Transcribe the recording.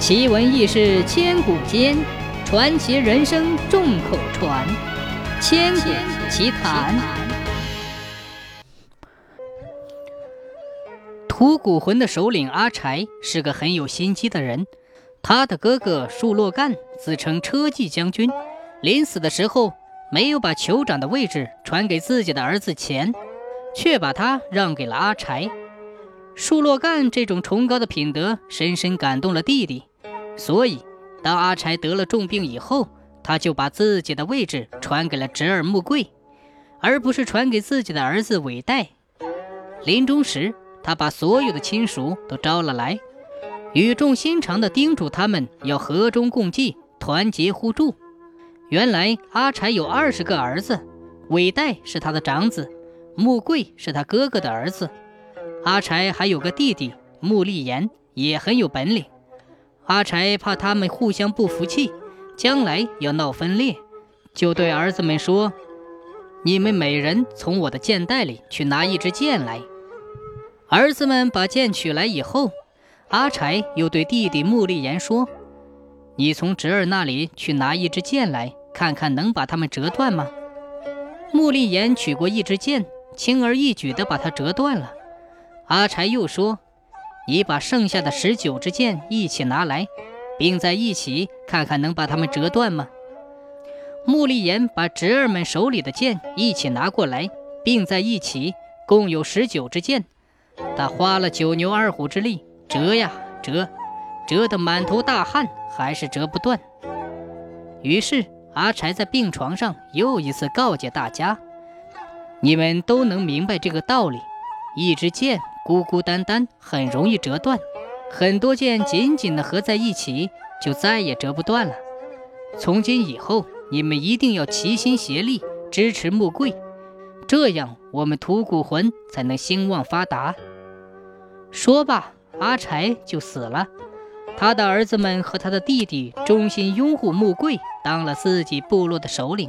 奇闻异事千古间，传奇人生众口传。千古奇谈。吐谷浑的首领阿柴是个很有心机的人，他的哥哥树洛干自称车骑将军，临死的时候没有把酋长的位置传给自己的儿子钱，却把他让给了阿柴。树洛干这种崇高的品德深深感动了弟弟，所以当阿柴得了重病以后，他就把自己的位置传给了侄儿穆贵，而不是传给自己的儿子韦代。临终时，他把所有的亲属都招了来，语重心长地叮嘱他们要和衷共济，团结互助。原来阿柴有二十个儿子，韦代是他的长子，穆贵是他哥哥的儿子。阿柴还有个弟弟穆立言，也很有本领。阿柴怕他们互相不服气，将来要闹分裂，就对儿子们说：“你们每人从我的剑袋里去拿一支剑来。”儿子们把剑取来以后，阿柴又对弟弟穆立言说：“你从侄儿那里去拿一支剑来，看看能把它们折断吗？”穆立言取过一支剑，轻而易举地把它折断了。阿柴又说：“你把剩下的十九支箭一起拿来，并在一起，看看能把它们折断吗？”穆立言把侄儿们手里的剑一起拿过来，并在一起，共有十九支箭。他花了九牛二虎之力折呀折，折得满头大汗，还是折不断。于是阿柴在病床上又一次告诫大家：“你们都能明白这个道理，一支箭。”孤孤单单很容易折断，很多剑紧紧地合在一起，就再也折不断了。从今以后，你们一定要齐心协力支持穆桂，这样我们吐谷浑才能兴旺发达。说罢，阿柴就死了。他的儿子们和他的弟弟衷心拥护穆桂，当了自己部落的首领。